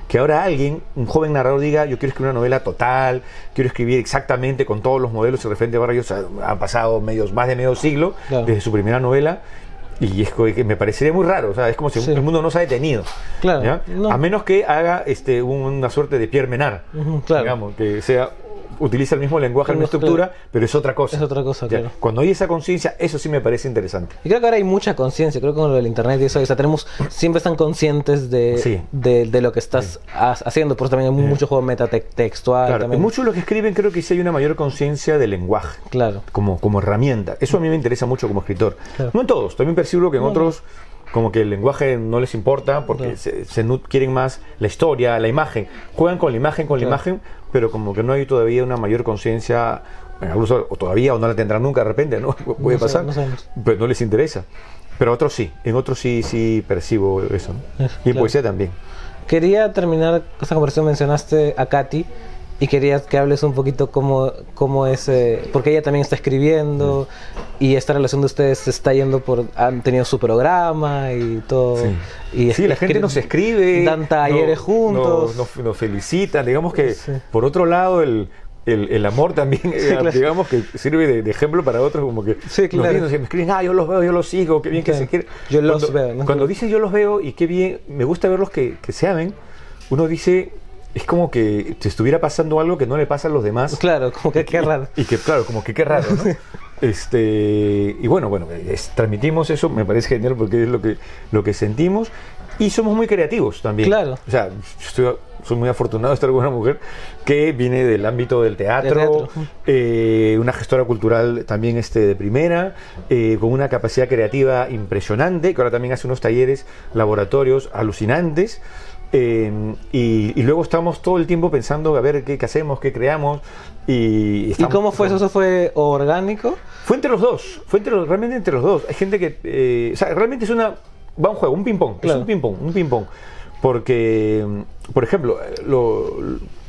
que ahora alguien, un joven narrador, diga, yo quiero escribir una novela total, quiero escribir exactamente con todos los modelos y referente a Vargas Llosa. Han pasado medios, más de medio siglo Claro. desde su primera novela. Y es que me parecería muy raro, o sea, es como si Sí. el mundo no se ha detenido. Claro, ¿ya? no. A menos que haga este, una suerte de Pierre Menard, claro. digamos, que sea utiliza el mismo lenguaje, la misma Claro. estructura, pero es otra cosa. Es otra cosa, claro. Cuando hay esa conciencia, eso sí me parece interesante. Y creo que ahora hay mucha conciencia, creo que con lo del internet y eso, o sea, tenemos, siempre están conscientes de, Sí. de, de lo que estás ha- haciendo, por eso también hay mucho juego metatextual. Claro, también. en muchos de los que escriben creo que sí hay una mayor conciencia del lenguaje. Claro. como, como herramienta. Eso a mí me interesa mucho como escritor. Claro. No en todos, también percibo que en No, otros como que el lenguaje no les importa porque se, se quieren más la historia, la imagen. Juegan con la imagen, con Claro. la imagen, pero como que no hay todavía una mayor conciencia, algunos o todavía o no la tendrán nunca de repente, ¿no? Puede No sé, pasar, no pero no les interesa. Pero otros sí, en otros sí, sí percibo eso. ¿no? Y en claro. poesía también. Quería terminar esta conversación, mencionaste a Katy y quería que hables un poquito cómo, cómo es, eh, porque ella también está escribiendo y esta relación de ustedes se está yendo por, han tenido su programa y todo. Sí. Y sí, la gente nos escribe. Dan talleres no- juntos. no- Nos, felicitan. Digamos que, Sí. por otro lado, el, el, el amor también, eh, claro. digamos que sirve de, de ejemplo para otros. Como que nos claro. nos me escriben, ah, yo los veo, yo los sigo, qué bien que se quiere. Yo los Cuando- veo, ¿no? Cuando dice yo los veo y qué bien, me gusta verlos que, que se amen, uno dice, es como que te estuviera pasando algo que no le pasa a los demás. Claro, como que qué raro. Y que, claro, como que qué raro, ¿no? Este, y bueno, bueno, es- transmitimos eso, me parece genial porque es lo que, lo que sentimos. Y somos muy creativos también. Claro. O sea, yo estoy- soy muy afortunado de estar con una mujer que viene del ámbito del teatro, Del teatro. eh, una gestora cultural también este, de primera, eh, con una capacidad creativa impresionante, que ahora también hace unos talleres, laboratorios alucinantes. Eh, y, y luego estamos todo el tiempo pensando a ver qué, qué hacemos, qué creamos. Y, ¿Y estamos- cómo fue eso? ¿Eso fue orgánico? fue entre los dos, fue entre los, realmente entre los dos. Hay gente que, eh, o sea, realmente es una, va un juego, un ping-pong, es Claro. un ping-pong, un ping-pong. Porque, por ejemplo, lo-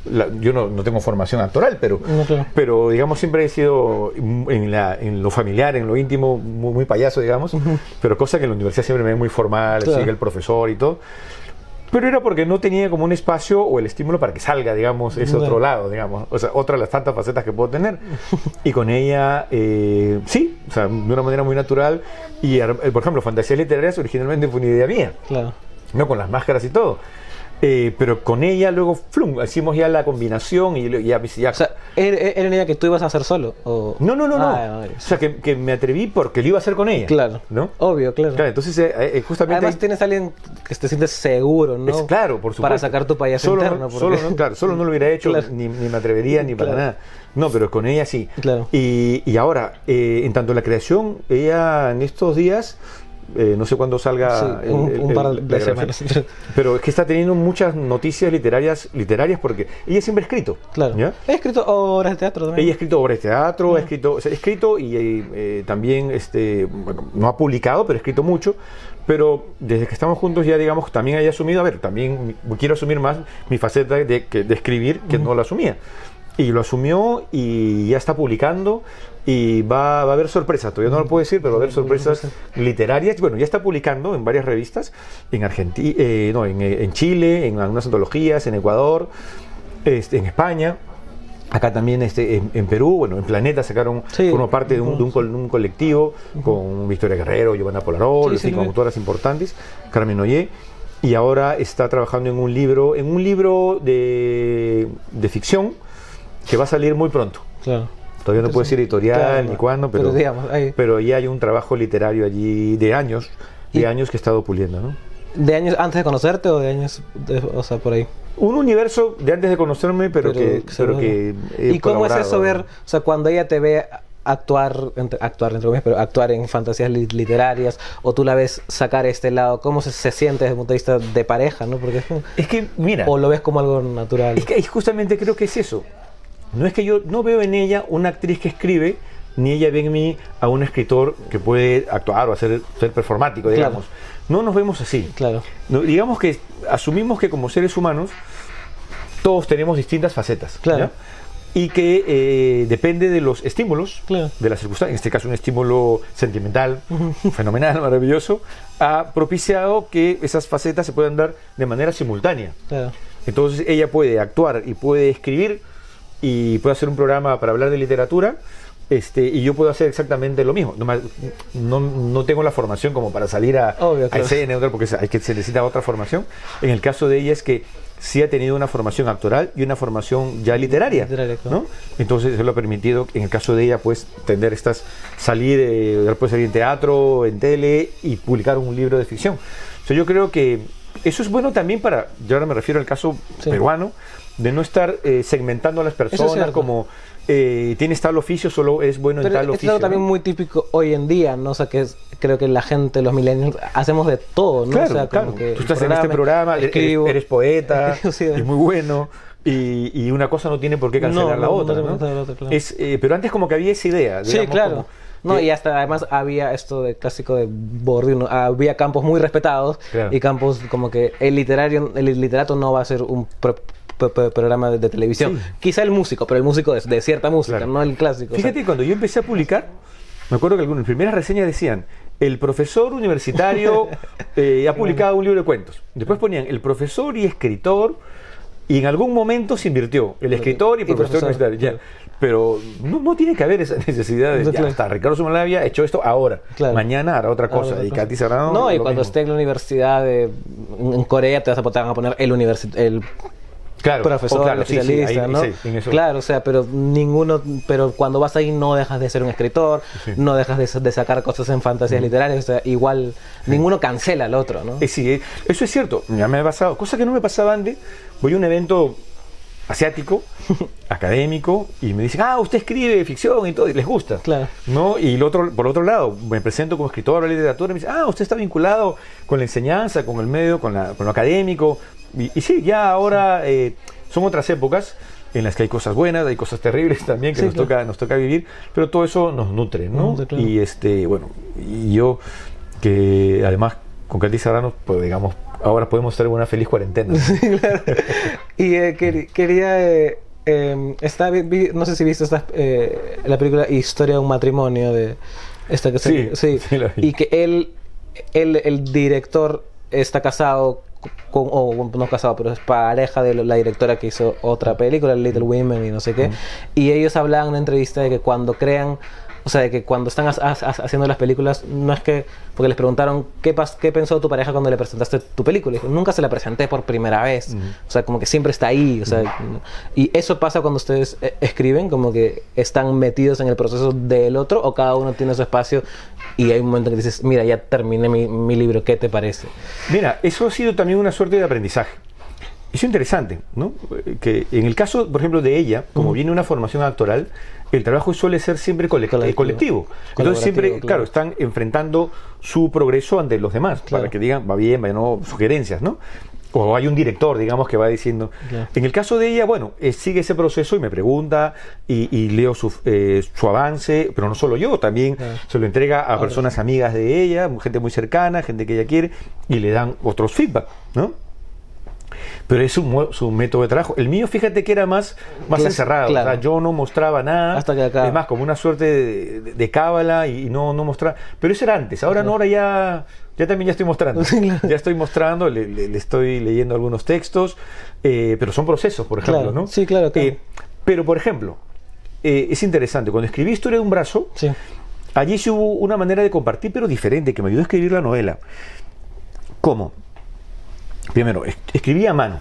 la- yo no, no tengo formación actoral, pero, No, claro. pero digamos siempre he sido en, la, en lo familiar, en lo íntimo, muy, muy payaso, digamos, pero cosa que en la universidad siempre me ve muy formal, Claro. sigue el profesor y todo. Pero era porque no tenía como un espacio o el estímulo para que salga, digamos, ese otro lado, digamos. O sea, otra de las tantas facetas que puedo tener. Y con ella, eh, sí, o sea, de una manera muy natural. Y, eh, por ejemplo, Fantasías Literarias originalmente fue una idea mía, Claro. ¿no? Con las máscaras y todo. Eh, pero con ella luego, flum, hicimos ya la combinación y ya... ya o sea, ¿era, una idea que tú ibas a hacer solo? O... No, no, no, no. Ah, o sea, que, que, me atreví porque lo iba a hacer con ella. Claro. ¿no? Obvio, claro. Claro, entonces eh, eh justamente... Además tienes a alguien que te sientes seguro, ¿no? Es, claro, por supuesto. Para sacar tu payaso solo, interno. Porque... Solo, no, claro, solo no lo hubiera hecho, claro. ni, ni, me atrevería, ni para nada. No, pero con ella sí. Claro. Y, y ahora, eh, en tanto la creación, ella en estos días eh, no sé cuándo salga sí, el, un, un, par el, de semanas. Pero es que está teniendo muchas noticias literarias literarias porque ella siempre ha escrito. Claro. ¿ya? Ha escrito obras de teatro también. Ella ha escrito obras de teatro, ha escrito, o sea, ha escrito y eh, también este, bueno, no ha publicado, pero ha escrito mucho. Pero desde que estamos juntos ya, digamos, también haya asumido, a ver, también quiero asumir más mi faceta de, de, de escribir, que uh -huh. no la asumía. Y lo asumió y ya está publicando y va, va, a haber sorpresas, todavía no lo puedo decir, pero va a haber sorpresas literarias. Bueno, ya está publicando en varias revistas, en Argentina, eh, no, en, en, Chile, en algunas antologías, en Ecuador, este, en España. Acá también este, en, en, Perú, bueno, en Planeta sacaron, sí, formó parte de un, de un, un colectivo uh -huh. con Victoria Guerrero, Giovanna Polarol, sí, sí, con autoras importantes, Carmen Ollé, y ahora está trabajando en un libro, en un libro de, de ficción que va a salir muy pronto. Claro. Todavía no puedo decir editorial claro, ni cuándo, pero, pero, digamos, ahí. pero ya hay un trabajo literario allí de años, de años que he estado puliendo, ¿no? ¿De años antes de conocerte o de años, de, o sea, por ahí? Un universo de antes de conocerme, pero, pero que, pero que ¿Y cómo es eso ver, o sea, cuando ella te ve actuar, entre, actuar entre comillas, pero actuar en fantasías li literarias, o tú la ves sacar este lado, ¿cómo se, se, siente desde el punto de vista de pareja, no? Porque es que, mira, o lo ves como algo natural. Es que justamente creo que es eso. No es que yo no veo en ella una actriz que escribe, ni ella ve en mí a un escritor que puede actuar o hacer ser performático, digamos. Claro. No nos vemos así. Claro. No, digamos que asumimos que como seres humanos todos tenemos distintas facetas. Claro. ¿ya? Y que eh, depende de los estímulos, claro. de las circunstancias, en este caso un estímulo sentimental, fenomenal, maravilloso, ha propiciado que esas facetas se puedan dar de manera simultánea. Claro. Entonces ella puede actuar y puede escribir y puedo hacer un programa para hablar de literatura este, y yo puedo hacer exactamente lo mismo. No, no, no tengo la formación como para salir a, Obvio, claro. a escena, porque hay que, se necesita otra formación. En el caso de ella es que sí ha tenido una formación actoral y una formación ya literaria. literaria claro. ¿no? Entonces eso lo ha permitido, en el caso de ella, pues tener estas, salir, eh, puede salir en teatro, en tele y publicar un libro de ficción. O sea, yo creo que eso es bueno también para, yo ahora me refiero al caso sí. peruano, de no estar eh, segmentando a las personas es como eh, tienes tal oficio, solo es bueno Pero en tal es oficio. algo también muy típico hoy en día, ¿no? O sea, que es, creo que la gente, los millennials, hacemos de todo, ¿no? Claro, o sea, claro. Tú estás en este programa, escribo, eres, eres poeta, sí, es muy bueno. Y, y, una cosa no tiene por qué cancelar no, la otra, no ¿no? La otra, claro. es, eh, pero antes como que había esa idea. Sí, digamos, claro. Como, no, y hasta además había esto de clásico de Bourdieu, había campos muy respetados claro. y campos como que el literario, el literato no va a ser un programa de, de televisión. Sí. Quizá el músico, pero el músico de, de cierta música, Claro. no el clásico. Fíjate, o sea, cuando yo empecé a publicar, me acuerdo que algunas primeras reseñas decían, el profesor universitario eh, ha publicado un libro de cuentos. Después ponían, el profesor y escritor, y en algún momento se invirtió, el escritor y el Y profesor, profesor, universitario. ya. Pero no, no tiene que haber esa necesidad de, No, ya Ricardo Sumalavia ha hecho esto ahora, Claro. mañana hará otra cosa, Ahora, y Katy. Serrano No, y cuando mismo. esté en la universidad de, en Corea te, vas a, poner el, el claro, profesor, oh, claro, sí, sí, especialista, ahí- ¿no? sí, en eso. Claro, o sea, pero ninguno, pero cuando vas ahí no dejas de ser un escritor, no dejas de, de sacar cosas en fantasías literarias, o sea, igual ninguno cancela al otro, ¿no? Eh, sí, eh, eso es cierto, ya me ha pasado, cosa que no me pasaba antes, voy a un evento asiático, académico, y me dicen, ah, usted escribe ficción y todo, y les gusta. Claro. ¿No? Y el otro, por otro lado, me presento como escritor de literatura, y me dicen, ah, usted está vinculado con la enseñanza, con el medio, con, la- con lo académico. Y, y sí, ya ahora eh, son otras épocas en las que hay cosas buenas, hay cosas terribles también que Sí, nos, claro. toca, nos toca vivir, pero todo eso nos nutre, ¿no? Claro. Y este, bueno, y yo que además con Katy Serrano, pues digamos, ahora podemos tener una feliz cuarentena. claro. Y eh, quer- quería. eh, eh, está, vi- no sé si viste esta, eh, la película Historia de un matrimonio de esta que se- Sí, y que él, él, el director, está casado con, o no casado, pero es pareja de la directora que hizo otra película, Little Women y no sé qué. Y ellos hablaban en una entrevista de que cuando crean O sea, de que cuando están as- as- as- haciendo las películas, no es que, porque les preguntaron qué, pas- qué pensó tu pareja cuando le presentaste tu película. Y dijo, nunca se la presenté por primera vez. O sea, como que siempre está ahí. O sea, y eso pasa cuando ustedes eh, escriben, como que están metidos en el proceso del otro o cada uno tiene su espacio y hay un momento en que dices, mira, ya terminé mi, mi libro, ¿qué te parece? Mira, eso ha sido también una suerte de aprendizaje. Es interesante, ¿no? Eh, Que en el caso, por ejemplo, de ella, como viene una formación actoral, el trabajo suele ser siempre colect- Colectivo. eh, colectivo. Entonces siempre, claro. claro. están enfrentando su progreso ante los demás, Claro. para que digan, va bien, va no, sugerencias, ¿no? O hay un director, digamos, que va diciendo. Claro. En el caso de ella, bueno, eh, sigue ese proceso y me pregunta y, y leo su, eh, su avance, pero no solo yo, también se lo entrega a personas amigas de ella, gente muy cercana, gente que ella quiere, y le dan otros feedback, ¿no? Pero es su, su método de trabajo. El mío, fíjate que era más, más Clas- encerrado. O sea, yo no mostraba nada. Hasta que. Es más, como una suerte de, de- de cábala y no, no mostraba. Pero eso era antes. Ahora no, ahora ya, ya también ya estoy mostrando. Ya estoy mostrando, le, le- le estoy leyendo algunos textos. eh, pero son procesos, por ejemplo, Claro. ¿no? Sí, claro, claro. Eh, pero, por ejemplo, eh, es interesante. Cuando escribí Historia de un brazo, Sí. Allí sí hubo una manera de compartir, pero diferente, que me ayudó a escribir la novela. ¿Cómo? Primero, es- escribí a mano.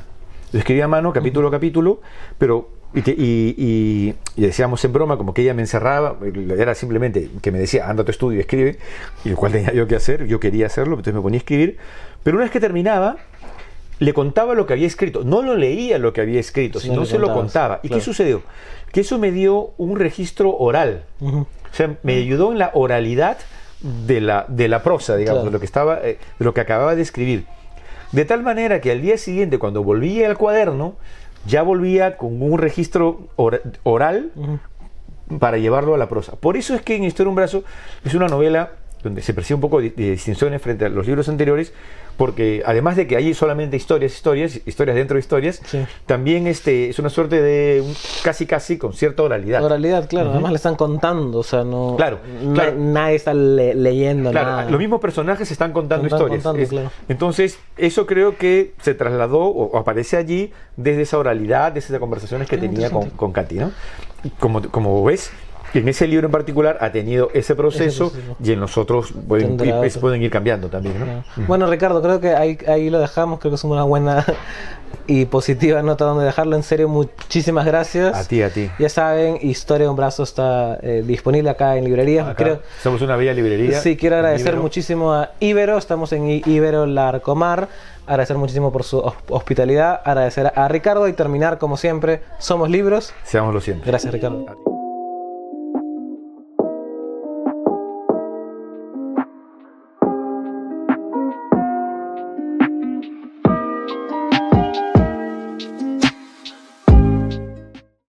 Lo escribí a mano, capítulo a capítulo, pero. Y, te- y- y- y decíamos en broma, como que ella me encerraba, era simplemente que me decía, anda a tu estudio y escribe, y lo cual tenía yo que hacer, yo quería hacerlo, entonces me ponía a escribir. Pero una vez que terminaba, le contaba lo que había escrito. No lo leía lo que había escrito, Sino se lo contaba. ¿Y claro. qué sucedió? Que eso me dio un registro oral. O sea, me ayudó en la oralidad de la, de la prosa, digamos, Claro. de lo que estaba, eh, de lo que acababa de escribir. De tal manera que al día siguiente, cuando volvía al cuaderno, ya volvía con un registro ora- oral para llevarlo a la prosa. Por eso es que en Historia de un brazo es una novela donde se percibe un poco de, de distinciones frente a los libros anteriores, porque además de que hay solamente historias, historias, historias dentro de historias, Sí. también este, es una suerte de un- casi casi con cierta oralidad. Oralidad, claro. Además le están contando, o sea, no. Claro, claro. Nadie está le- leyendo Claro, nada. los mismos personajes están contando Están historias. contando, Es- claro. Entonces, eso creo que se trasladó o, o aparece allí desde esa oralidad, desde esas conversaciones que Qué tenía con, con Katy, ¿no? Como, como ves, en ese libro en particular ha tenido ese proceso, proceso. y en los otros pueden, ir, otro. pueden ir cambiando también, ¿no? Claro. Bueno, Ricardo, creo que ahí, ahí lo dejamos. Creo que es una buena y positiva nota donde dejarlo. En serio, muchísimas gracias. A ti, a ti. Ya saben, Historia de un Brazo está eh, disponible acá en librerías. Creo, somos una bella librería. sí, quiero agradecer muchísimo a Ibero. Estamos en Ibero Larcomar. Agradecer muchísimo por su hos- hospitalidad. Agradecer a Ricardo y terminar, como siempre, Somos Libros. Seámoslo siempre. Gracias, Ricardo.